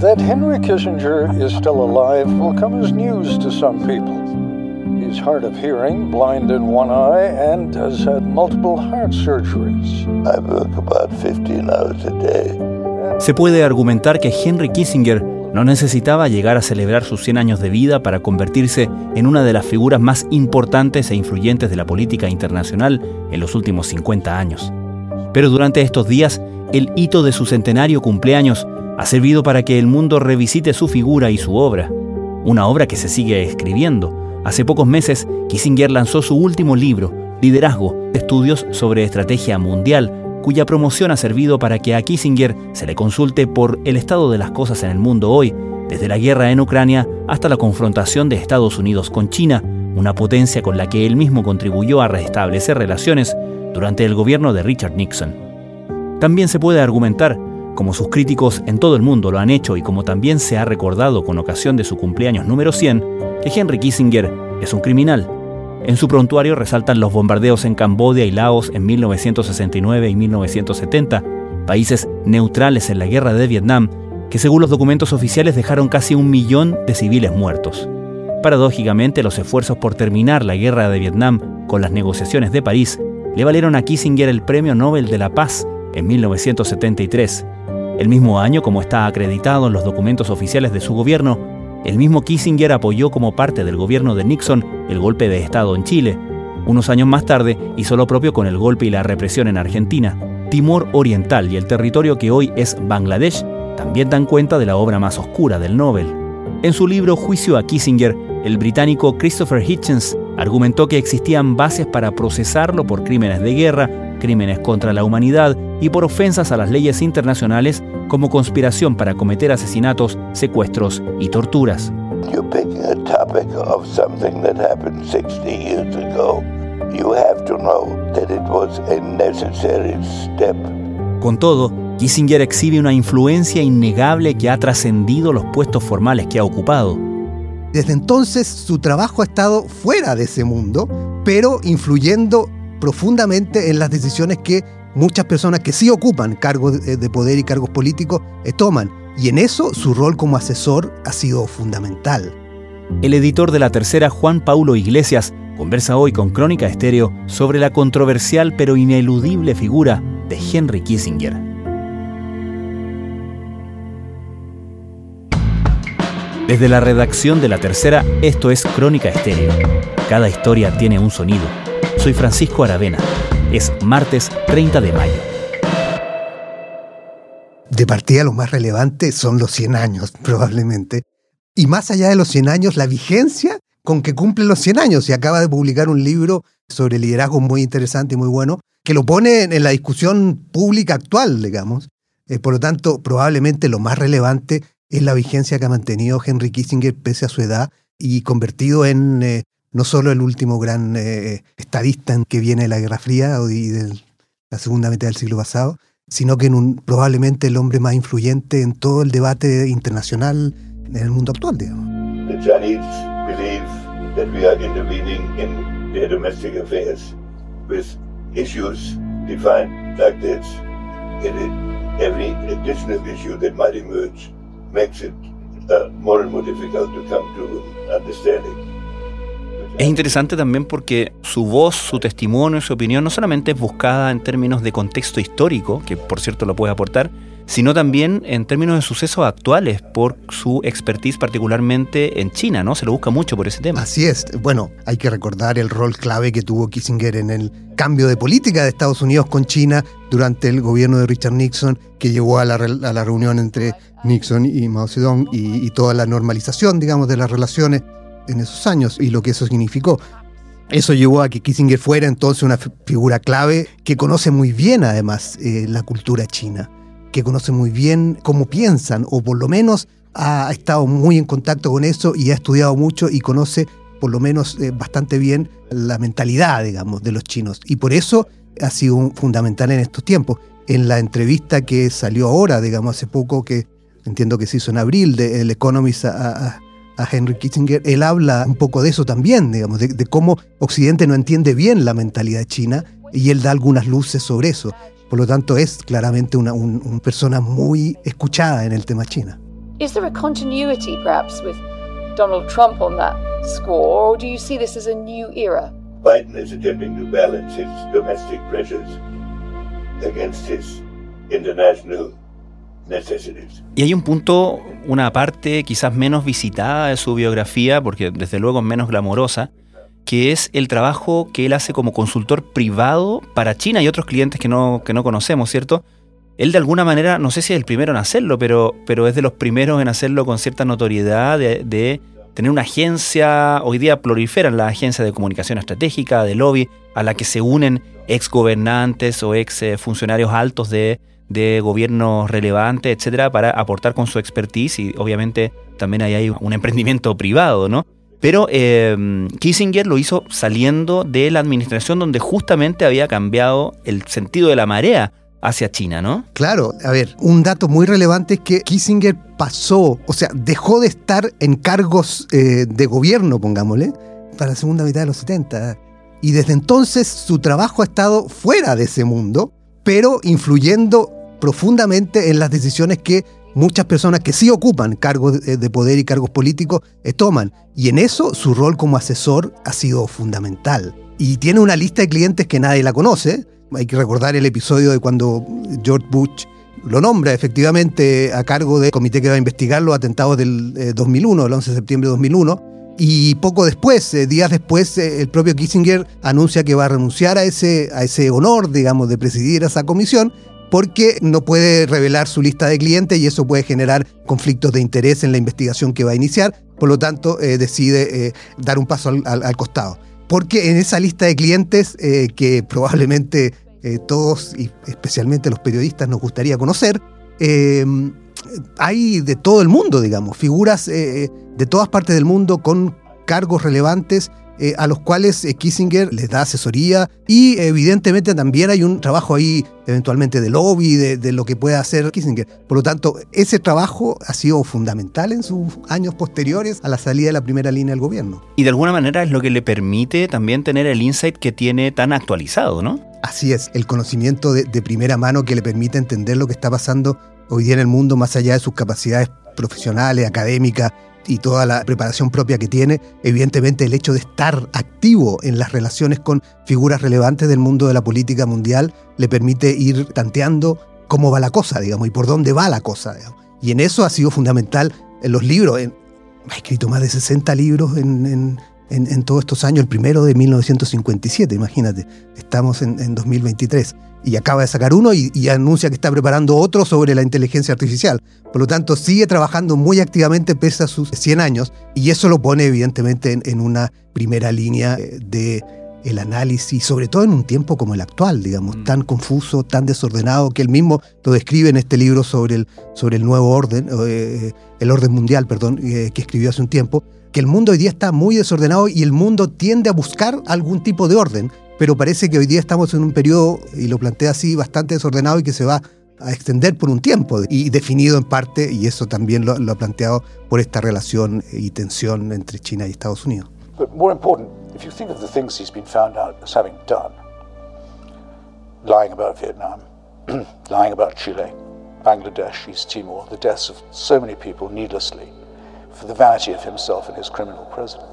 That Henry Kissinger is still alive will come as news to some people. He's hard of hearing, blind in one eye, and has had multiple heart surgeries. I work about 15 hours a day. Se puede argumentar que Henry Kissinger no necesitaba llegar a celebrar sus 100 años de vida para convertirse en una de las figuras más importantes e influyentes de la política internacional en los últimos 50 años. Pero durante estos días, el hito de su centenario cumpleaños ha servido para que el mundo revisite su figura y su obra. Una obra que se sigue escribiendo. Hace pocos meses, Kissinger lanzó su último libro, Liderazgo, estudios sobre estrategia mundial, cuya promoción ha servido para que a Kissinger se le consulte por el estado de las cosas en el mundo hoy, desde la guerra en Ucrania hasta la confrontación de Estados Unidos con China, una potencia con la que él mismo contribuyó a restablecer relaciones durante el gobierno de Richard Nixon. También se puede argumentar, como sus críticos en todo el mundo lo han hecho y como también se ha recordado con ocasión de su cumpleaños número 100, que Henry Kissinger es un criminal en su prontuario resaltan los bombardeos en Camboya y Laos en 1969 y 1970, países neutrales en la guerra de Vietnam, que según los documentos oficiales dejaron casi un millón de civiles muertos. Paradójicamente, los esfuerzos por terminar la guerra de Vietnam con las negociaciones de París le valieron a Kissinger el Premio Nobel de la Paz en 1973. El mismo año, como está acreditado en los documentos oficiales de su gobierno, el mismo Kissinger apoyó como parte del gobierno de Nixon el golpe de Estado en Chile. Unos años más tarde hizo lo propio con el golpe y la represión en Argentina. Timor Oriental y el territorio que hoy es Bangladesh también dan cuenta de la obra más oscura del Nobel. En su libro Juicio a Kissinger, el británico Christopher Hitchens argumentó que existían bases para procesarlo por crímenes de guerra, crímenes contra la humanidad y por ofensas a las leyes internacionales como conspiración para cometer asesinatos, secuestros y torturas. Con todo, Kissinger exhibe una influencia innegable que ha trascendido los puestos formales que ha ocupado. Desde entonces su trabajo ha estado fuera de ese mundo, pero influyendo profundamente en las decisiones que muchas personas que sí ocupan cargos de poder y cargos políticos eh, toman. Y en eso su rol como asesor ha sido fundamental. El editor de la tercera, Juan Paulo Iglesias, conversa hoy con Crónica Estéreo sobre la controversial pero ineludible figura de Henry Kissinger. Desde la redacción de la tercera, esto es Crónica Estéreo. Cada historia tiene un sonido. Soy Francisco Aravena. Es martes 30 de mayo. De partida lo más relevante son los 100 años, probablemente. Y más allá de los 100 años, la vigencia con que cumple los 100 años. Y acaba de publicar un libro sobre liderazgo muy interesante y muy bueno, que lo pone en la discusión pública actual, digamos. Eh, por lo tanto, probablemente lo más relevante es la vigencia que ha mantenido Henry Kissinger pese a su edad y convertido en eh, no solo el último gran eh, estadista en que viene de la Guerra Fría y de la segunda mitad del siglo pasado, sino que probablemente el hombre más influyente en todo el debate internacional en el mundo actual, digamos. The Chinese believe that we are intervening in their domestic affairs with issues defined like this. Every additional issue that might emerge makes it uh, more and more difficult to come to understanding. Es interesante también porque su voz, su testimonio, su opinión no solamente es buscada en términos de contexto histórico, que por cierto lo puede aportar, sino también en términos de sucesos actuales por su expertise particularmente en China, ¿no? Se lo busca mucho por ese tema. Así es. Bueno, hay que recordar el rol clave que tuvo Kissinger en el cambio de política de Estados Unidos con China durante el gobierno de Richard Nixon, que llevó a la, reunión entre Nixon y Mao Zedong y, y toda la normalización, digamos, de las relaciones en esos años y lo que eso significó. Eso llevó a que Kissinger fuera entonces una figura clave que conoce muy bien además eh, la cultura china, que conoce muy bien cómo piensan o por lo menos ha estado muy en contacto con eso y ha estudiado mucho y conoce por lo menos eh, bastante bien la mentalidad, digamos, de los chinos. Y por eso ha sido fundamental en estos tiempos. En la entrevista que salió ahora, digamos, hace poco, que entiendo que se hizo en abril, de El Economist a, a Henry Kissinger, él habla un poco de eso también, digamos, de, cómo Occidente no entiende bien la mentalidad china y él da algunas luces sobre eso. Por lo tanto, es claramente una, persona muy escuchada en el tema China. Is there a continuity perhaps with Donald Trump on that score, or do you see this as a new era? Biden is attempting to balance his domestic pressures against his international. Y hay un punto, una parte quizás menos visitada de su biografía, porque desde luego es menos glamorosa, que es el trabajo que él hace como consultor privado para China y otros clientes que no, que no conocemos, ¿cierto? Él de alguna manera, no sé si es el primero en hacerlo, pero, pero es de los primeros en hacerlo con cierta notoriedad de, tener una agencia, hoy día proliferan las agencias de comunicación estratégica, de lobby, a la que se unen ex gobernantes o ex eh, funcionarios altos de, de gobiernos relevantes, etcétera, para aportar con su expertise y obviamente también ahí hay un emprendimiento privado, ¿no? Pero em, Kissinger lo hizo saliendo de la administración donde justamente había cambiado el sentido de la marea hacia China, ¿no? Claro, a ver, un dato muy relevante es que Kissinger pasó, o sea, dejó de estar en cargos eh, de gobierno, pongámosle, para la segunda mitad de los 70. Y desde entonces su trabajo ha estado fuera de ese mundo, pero influyendo profundamente en las decisiones que muchas personas que sí ocupan cargos de poder y cargos políticos eh, toman. Y en eso su rol como asesor ha sido fundamental. Y tiene una lista de clientes que nadie la conoce. Hay que recordar el episodio de cuando George Bush lo nombra efectivamente a cargo del comité que va a investigar los atentados del 2001, eh, el 11 de septiembre de 2001. Y poco después, eh, días después, el propio Kissinger anuncia que va a renunciar a ese, a ese honor, digamos, de presidir esa comisión porque no puede revelar su lista de clientes y eso puede generar conflictos de interés en la investigación que va a iniciar. Por lo tanto, eh, decide eh, dar un paso al, costado. Porque en esa lista de clientes eh, que probablemente todos, y especialmente los periodistas, nos gustaría conocer, hay de todo el mundo, digamos, figuras de todas partes del mundo con cargos relevantes eh, a los cuales eh, Kissinger les da asesoría y evidentemente también hay un trabajo ahí eventualmente de lobby, de, lo que puede hacer Kissinger. Por lo tanto, ese trabajo ha sido fundamental en sus años posteriores a la salida de la primera línea del gobierno. Y de alguna manera es lo que le permite también tener el insight que tiene tan actualizado, ¿no? Así es, el conocimiento de, de primera mano que le permite entender lo que está pasando hoy día en el mundo más allá de sus capacidades profesionales, académicas y toda la preparación propia que tiene, evidentemente el hecho de estar activo en las relaciones con figuras relevantes del mundo de la política mundial le permite ir tanteando cómo va la cosa, digamos, y por dónde va la cosa. Y en eso ha sido fundamental en los libros. ha escrito más de 60 libros en, todos estos años, el primero de 1957, imagínate, estamos en, en 2023 y acaba de sacar uno y, anuncia que está preparando otro sobre la inteligencia artificial. Por lo tanto, sigue trabajando muy activamente pese a sus 100 años y eso lo pone evidentemente en, una primera línea eh, de el análisis, sobre todo en un tiempo como el actual, digamos, mm. tan confuso, tan desordenado, que él mismo lo describe en este libro sobre el, sobre el nuevo orden, eh, el orden mundial, perdón, eh, que escribió hace un tiempo, que el mundo hoy día está muy desordenado y el mundo tiende a buscar algún tipo de orden pero parece que hoy día estamos en un periodo, y lo plantea así, bastante desordenado y que se va a extender por un tiempo y definido en parte, y eso también lo, lo ha planteado por esta relación y tensión entre China y Estados Unidos. But more important, if you think of the things he's been found out as having done, lying about Vietnam, lying about Chile, Bangladesh, East Timor, the deaths of so many people needlessly, for the vanity of himself and his criminal president.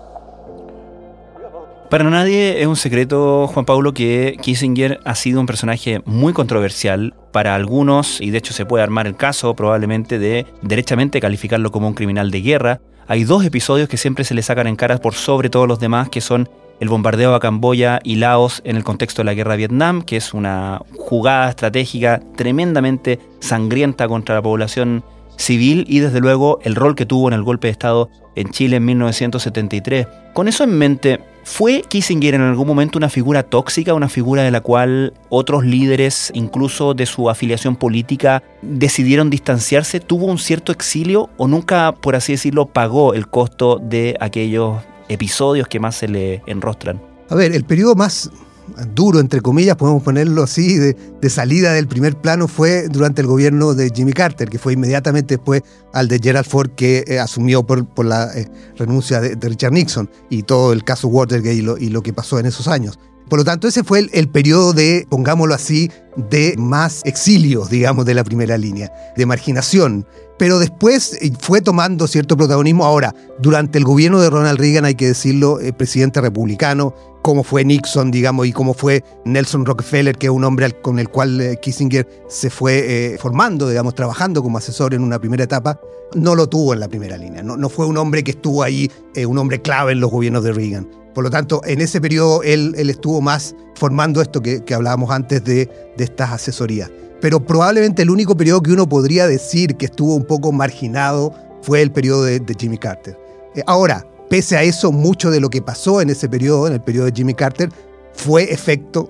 Para nadie es un secreto, Juan Pablo, que Kissinger ha sido un personaje muy controversial para algunos, y de hecho se puede armar el caso probablemente de derechamente calificarlo como un criminal de guerra. Hay dos episodios que siempre se le sacan en cara por sobre todos los demás, que son el bombardeo a Camboya y Laos en el contexto de la guerra de Vietnam, que es una jugada estratégica tremendamente sangrienta contra la población civil y desde luego el rol que tuvo en el golpe de Estado en Chile en 1973. Con eso en mente, ¿Fue Kissinger en algún momento una figura tóxica, una figura de la cual otros líderes, incluso de su afiliación política, decidieron distanciarse? ¿Tuvo un cierto exilio o nunca, por así decirlo, pagó el costo de aquellos episodios que más se le enrostran? A ver, el periodo más duro, entre comillas, podemos ponerlo así, de, salida del primer plano fue durante el gobierno de Jimmy Carter, que fue inmediatamente después al de Gerald Ford, que eh, asumió por, la eh, renuncia de, Richard Nixon y todo el caso Watergate y lo, y lo que pasó en esos años. Por lo tanto, ese fue el, el periodo de, pongámoslo así, de más exilios, digamos, de la primera línea, de marginación. Pero después eh, fue tomando cierto protagonismo. Ahora, durante el gobierno de Ronald Reagan, hay que decirlo, el presidente republicano, como fue Nixon, digamos, y como fue Nelson Rockefeller, que es un hombre con el cual eh, Kissinger se fue eh, formando, digamos, trabajando como asesor en una primera etapa, no lo tuvo en la primera línea. No, fue un hombre que estuvo ahí, un hombre clave en los gobiernos de Reagan. Por lo tanto, en ese periodo él, estuvo más formando esto que, que hablábamos antes de, estas asesorías. Pero probablemente el único periodo que uno podría decir que estuvo un poco marginado fue el periodo de, Jimmy Carter. Eh, ahora, pese a eso, mucho de lo que pasó en ese periodo, en el periodo de Jimmy Carter, fue efecto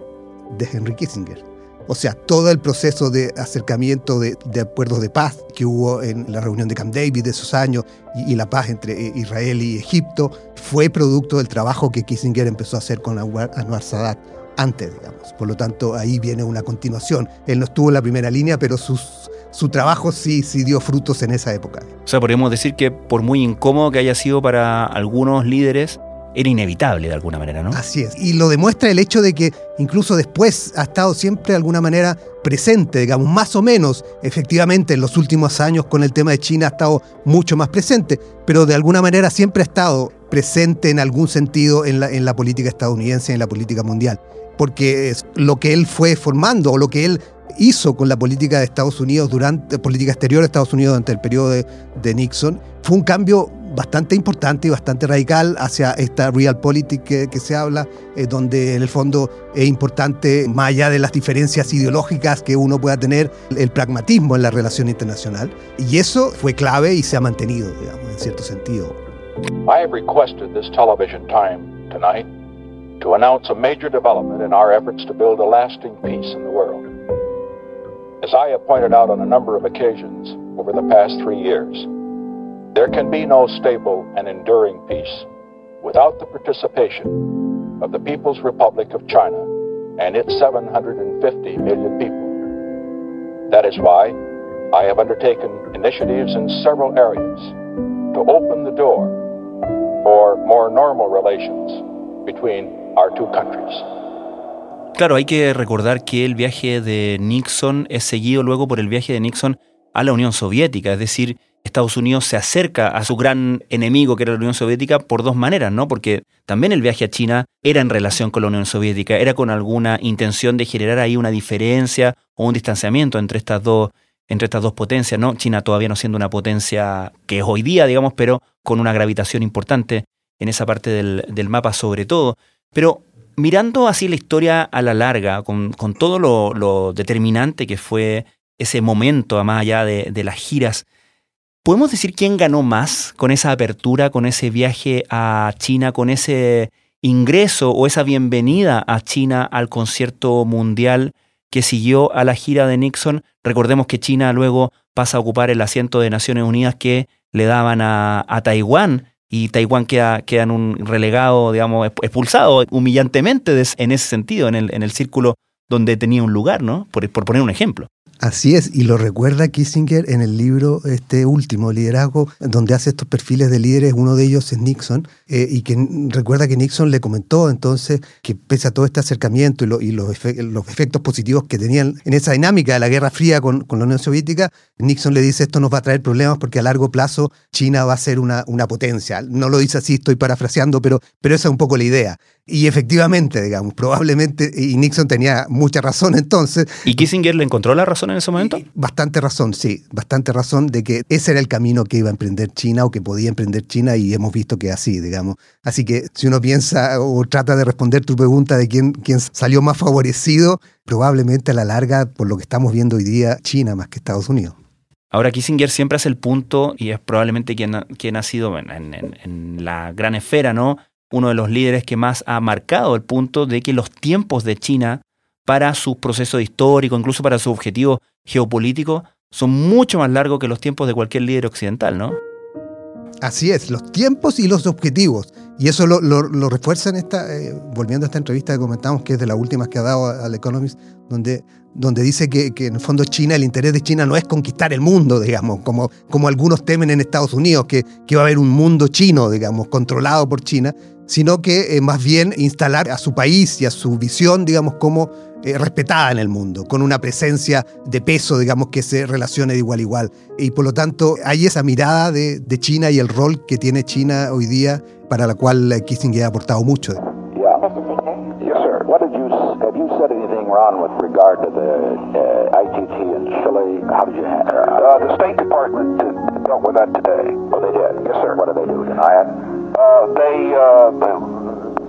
de Henry Kissinger. O sea, todo el proceso de acercamiento de, acuerdos de paz que hubo en la reunión de Camp David de esos años y, y, la paz entre Israel y Egipto fue producto del trabajo que Kissinger empezó a hacer con Anwar Sadat antes, digamos. Por lo tanto, ahí viene una continuación. Él no estuvo en la primera línea, pero sus, su trabajo sí, sí dio frutos en esa época. O sea, podríamos decir que por muy incómodo que haya sido para algunos líderes, era inevitable de alguna manera, ¿no? Así es. Y lo demuestra el hecho de que incluso después ha estado siempre de alguna manera presente, digamos, más o menos, efectivamente en los últimos años con el tema de China ha estado mucho más presente, pero de alguna manera siempre ha estado presente en algún sentido en la, en la política estadounidense, en la política mundial, porque es lo que él fue formando o lo que él hizo con la política de Estados Unidos durante, política exterior de Estados Unidos durante el periodo de, de Nixon, fue un cambio bastante importante y bastante radical hacia esta realpolitik que, que se habla, eh, donde en el fondo es importante, más allá de las diferencias ideológicas que uno pueda tener, el pragmatismo en la relación internacional. Y eso fue clave y se ha mantenido, digamos, en cierto sentido. I have requested this television time tonight to announce a major development in our efforts to build a lasting peace in the world. As I have pointed out on a number of occasions over the past three years, There can be no stable and enduring peace without the participation of the People's Republic of China and its 750 million people. That is why I have undertaken initiatives in several areas to open the door for more normal relations between our two countries. Claro, hay que recordar que el viaje de Nixon es seguido luego por el viaje de Nixon a la Unión Soviética, es decir, Estados Unidos se acerca a su gran enemigo, que era la Unión Soviética, por dos maneras, ¿no? Porque también el viaje a China era en relación con la Unión Soviética, era con alguna intención de generar ahí una diferencia o un distanciamiento entre estas dos, entre estas dos potencias, ¿no? China todavía no siendo una potencia que es hoy día, digamos, pero con una gravitación importante en esa parte del, del mapa sobre todo. Pero mirando así la historia a la larga, con, con todo lo, determinante que fue ese momento, más allá de, las giras, ¿Podemos decir quién ganó más con esa apertura, con ese viaje a China, con ese ingreso o esa bienvenida a China al concierto mundial que siguió a la gira de Nixon? Recordemos que China luego pasa a ocupar el asiento de Naciones Unidas que le daban a Taiwán y Taiwán queda, queda en un relegado, digamos, expulsado humillantemente en ese sentido, en el, en el círculo donde tenía un lugar, ¿no? Por, por poner un ejemplo. Así es, y lo recuerda Kissinger en el libro este último, Liderazgo, donde hace estos perfiles de líderes, uno de ellos es Nixon, eh, y que recuerda que Nixon le comentó entonces que pese a todo este acercamiento y, lo, y los, los, efectos positivos que tenían en esa dinámica de la Guerra Fría con, con, la Unión Soviética, Nixon le dice esto nos va a traer problemas porque a largo plazo China va a ser una, una potencia. No lo dice así, estoy parafraseando, pero, pero esa es un poco la idea. Y efectivamente, digamos, probablemente, y Nixon tenía mucha razón entonces. ¿Y Kissinger le encontró la razón en ese momento? Bastante razón, sí, bastante razón de que ese era el camino que iba a emprender China o que podía emprender China y hemos visto que así, digamos. Así que si uno piensa o trata de responder tu pregunta de quién, quién salió más favorecido, probablemente a la larga, por lo que estamos viendo hoy día, China más que Estados Unidos. Ahora, Kissinger siempre hace el punto, y es probablemente quien, quien ha sido en, en, en la gran esfera, ¿no? Uno de los líderes que más ha marcado el punto de que los tiempos de China para su proceso histórico, incluso para su objetivo geopolítico, son mucho más largos que los tiempos de cualquier líder occidental, ¿no? Así es, los tiempos y los objetivos. Y eso lo, refuerza en esta, eh, volviendo a esta entrevista que comentamos, que es de las últimas que ha dado al Economist, donde, donde dice que, que, en el fondo China, el interés de China no es conquistar el mundo, digamos, como, como algunos temen en Estados Unidos, que, que va a haber un mundo chino, digamos, controlado por China, sino que eh, más bien instalar a su país y a su visión, digamos, como eh, respetada en el mundo, con una presencia de peso, digamos, que se relacione de igual a igual. Y por lo tanto, hay esa mirada de, China y el rol que tiene China hoy día, para la cual Kissinger ha aportado mucho. Uh, they uh,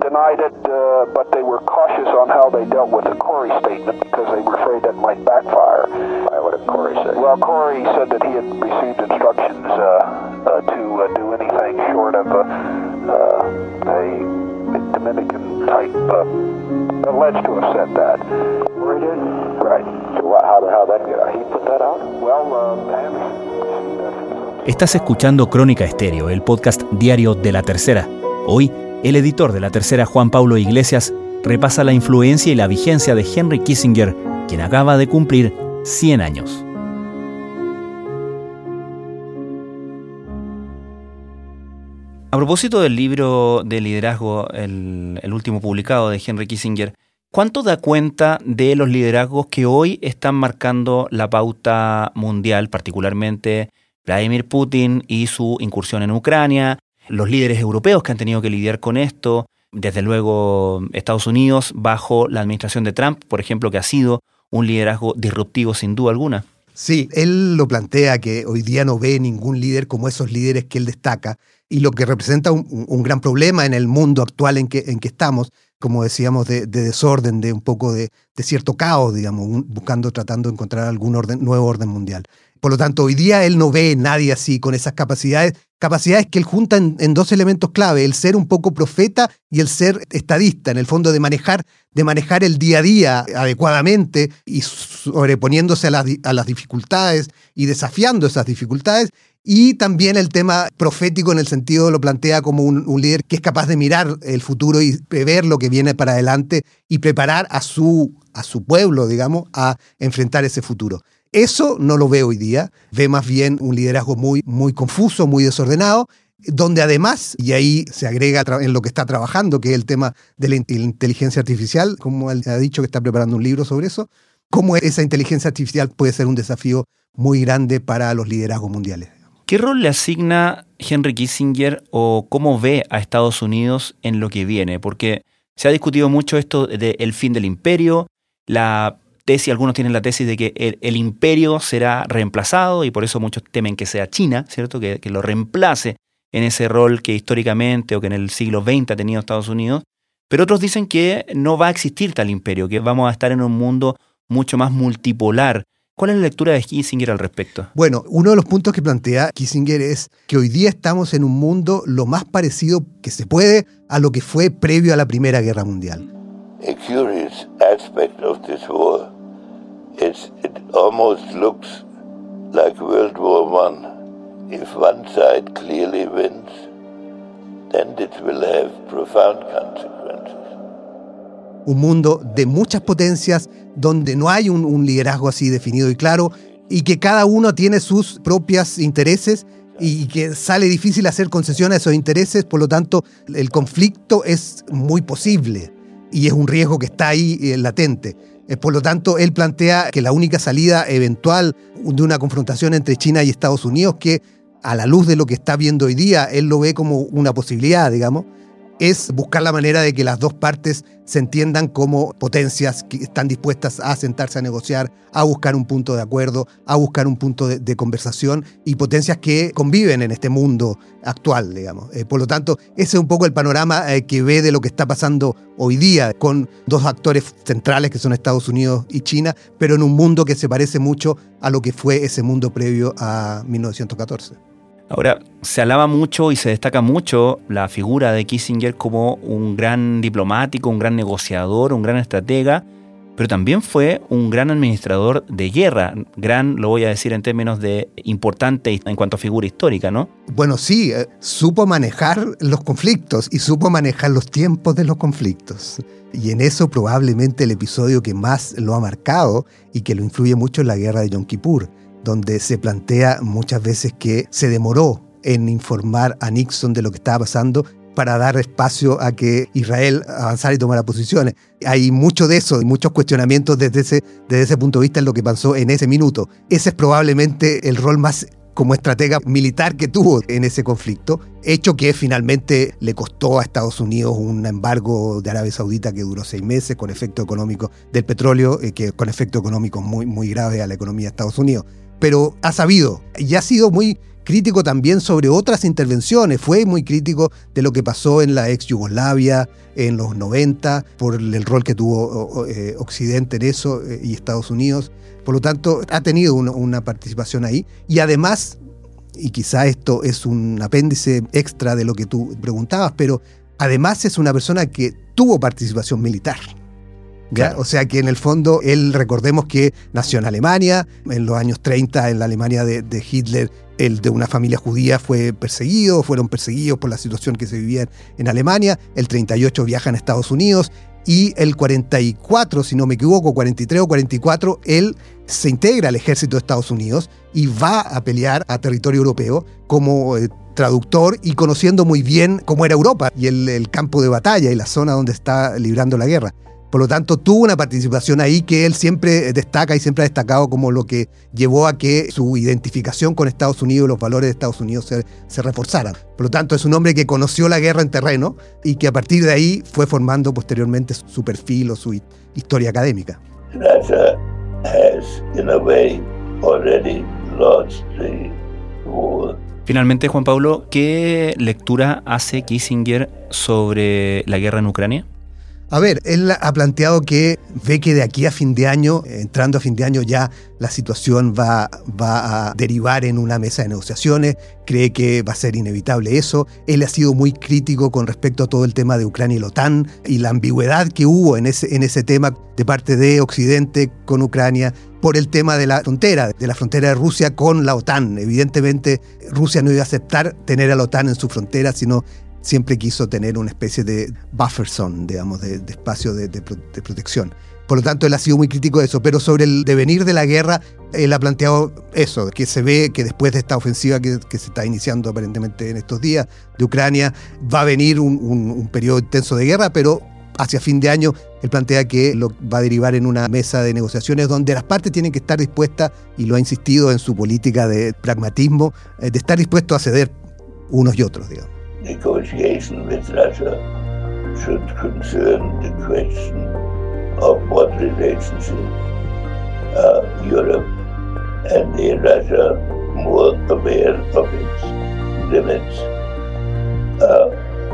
denied it, uh, but they were cautious on how they dealt with the Corey statement because they were afraid that might backfire. What did Corey say? Well, Corey said that he had received instructions uh, uh, to uh, do anything short of uh, uh, a Dominican type uh, alleged to have said that. Corey did? Right. So how did how that get out? He put that out? Well, uh, Anderson. Estás escuchando Crónica Estéreo, el podcast diario de La Tercera. Hoy, el editor de La Tercera, Juan Pablo Iglesias, repasa la influencia y la vigencia de Henry Kissinger, quien acaba de cumplir 100 años. A propósito del libro de liderazgo, el, el, último publicado de Henry Kissinger, ¿cuánto da cuenta de los liderazgos que hoy están marcando la pauta mundial, particularmente Vladimir Putin y su incursión en Ucrania, los líderes europeos que han tenido que lidiar con esto, desde luego Estados Unidos bajo la administración de Trump, por ejemplo, que ha sido un liderazgo disruptivo sin duda alguna? Sí, él lo plantea que hoy día no ve ningún líder como esos líderes que él destaca y lo que representa un, gran problema en el mundo actual en que, que estamos, como decíamos, de, de desorden, de un poco de, cierto caos, digamos, buscando, tratando de encontrar algún nuevo orden mundial. Por lo tanto, hoy día él no ve nadie así con esas capacidades, capacidades que él junta en, dos elementos clave, el ser un poco profeta y el ser estadista, en el fondo de manejar, de manejar el día a día adecuadamente y sobreponiéndose a las, a las dificultades y desafiando esas dificultades. Y también el tema profético en el sentido lo plantea como un, un, líder que es capaz de mirar el futuro y prever lo que viene para adelante y preparar a su, a su pueblo, digamos, a enfrentar ese futuro. Eso no lo ve hoy día, ve más bien un liderazgo muy, muy confuso, muy desordenado, donde además, y ahí se agrega en lo que está trabajando, que es el tema de la inteligencia artificial, como él ha dicho que está preparando un libro sobre eso, cómo esa inteligencia artificial puede ser un desafío muy grande para los liderazgos mundiales. ¿Qué rol le asigna Henry Kissinger o cómo ve a Estados Unidos en lo que viene? Porque se ha discutido mucho esto del de fin del imperio, la tesis, algunos tienen la tesis de que el, el, imperio será reemplazado y por eso muchos temen que sea China, ¿cierto? Que, que, lo reemplace en ese rol que históricamente o que en el siglo XX ha tenido Estados Unidos. Pero otros dicen que no va a existir tal imperio, que vamos a estar en un mundo mucho más multipolar. ¿Cuál es la lectura de Kissinger al respecto? Bueno, uno de los puntos que plantea Kissinger es que hoy día estamos en un mundo lo más parecido que se puede a lo que fue previo a la Primera Guerra Mundial. A curious aspect of this war is it almost looks like World War One. If one side clearly wins, then it will have profound consequences. Un mundo de muchas potencias donde no hay un, un liderazgo así definido y claro y que cada uno tiene sus propios intereses y que sale difícil hacer concesión a esos intereses, por lo tanto el conflicto es muy posible y es un riesgo que está ahí eh, latente. Eh, por lo tanto, él plantea que la única salida eventual de una confrontación entre China y Estados Unidos, que a la luz de lo que está viendo hoy día, él lo ve como una posibilidad, digamos, es buscar la manera de que las dos partes se entiendan como potencias que están dispuestas a sentarse a negociar, a buscar un punto de acuerdo, a buscar un punto de, conversación y potencias que conviven en este mundo actual, digamos. Eh, por lo tanto, ese es un poco el panorama eh, que ve de lo que está pasando hoy día con dos actores centrales que son Estados Unidos y China, pero en un mundo que se parece mucho a lo que fue ese mundo previo a 1914. Ahora, se alaba mucho y se destaca mucho la figura de Kissinger como un gran diplomático, un gran negociador, un gran estratega, pero también fue un gran administrador de guerra, gran, lo voy a decir en términos de importante en cuanto a figura histórica, ¿no? Bueno, sí, eh, supo manejar los conflictos y supo manejar los tiempos de los conflictos. Y en eso probablemente el episodio que más lo ha marcado y que lo influye mucho es la guerra de Yom Kippur donde se plantea muchas veces que se demoró en informar a Nixon de lo que estaba pasando para dar espacio a que Israel avanzara y tomara posiciones. Hay mucho de eso, muchos cuestionamientos desde ese, desde ese punto de vista en lo que pasó en ese minuto. Ese es probablemente el rol más como estratega militar que tuvo en ese conflicto, hecho que finalmente le costó a Estados Unidos un embargo de Arabia Saudita que duró seis meses con efecto económico del petróleo, eh, que con efecto económico muy, muy grave a la economía de Estados Unidos. Pero ha sabido y ha sido muy crítico también sobre otras intervenciones, fue muy crítico de lo que pasó en la ex Yugoslavia en los 90, por el rol que tuvo eh, Occidente en eso eh, y Estados Unidos. Por lo tanto, ha tenido una, participación ahí. Y además, y quizá esto es un apéndice extra de lo que tú preguntabas, pero además es una persona que tuvo participación militar. O sea que en el fondo él, recordemos que nació en Alemania, en los años 30, en la Alemania de, de Hitler, el de una familia judía fue perseguido, fueron perseguidos por la situación que se vivía en Alemania, el 38 viaja a Estados Unidos, y el 44, si no me equivoco, 43 o 44, él se integra al ejército de Estados Unidos y va a pelear a territorio europeo como eh, traductor y conociendo muy bien cómo era Europa y el campo de batalla y la zona donde está librando la guerra. Por lo tanto, tuvo una participación ahí que él siempre destaca y siempre ha destacado como lo que llevó a que su identificación con Estados Unidos, los valores de Estados Unidos se, se reforzaran. Por lo tanto, es un hombre que conoció la guerra en terreno y que a partir de ahí fue formando posteriormente su perfil o su historia académica. Finalmente, Juan Pablo, ¿qué lectura hace Kissinger sobre la guerra en Ucrania? A ver, él ha planteado que ve que de aquí a fin de año, entrando a fin de año ya la situación va, va a derivar en una mesa de negociaciones, cree que va a ser inevitable eso. Él ha sido muy crítico con respecto a todo el tema de Ucrania y la OTAN y la ambigüedad que hubo en ese, en ese tema de parte de Occidente con Ucrania por el tema de la frontera, de la frontera de Rusia con la OTAN. Evidentemente, Rusia no iba a aceptar tener a la OTAN en su frontera, sino siempre quiso tener una especie de buffer zone, digamos, de, espacio de, protección. Por lo tanto, él ha sido muy crítico de eso, pero sobre el devenir de la guerra, él ha planteado eso, que se ve que después de esta ofensiva que, se está iniciando aparentemente en estos días de Ucrania, va a venir un, periodo intenso de guerra, pero hacia fin de año él plantea que lo va a derivar en una mesa de negociaciones donde las partes tienen que estar dispuestas, y lo ha insistido en su política de pragmatismo, eh, de estar dispuestos a ceder unos y otros, digamos. Negotiation with Russia should concern the question of what relationship uh, Europe and Russia, more aware of its limits, uh,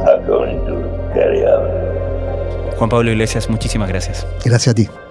are going to carry out. Juan Pablo Iglesias, muchísimas gracias. Gracias a ti.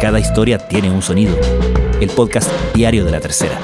Cada historia tiene un sonido el podcast diario de la tercera.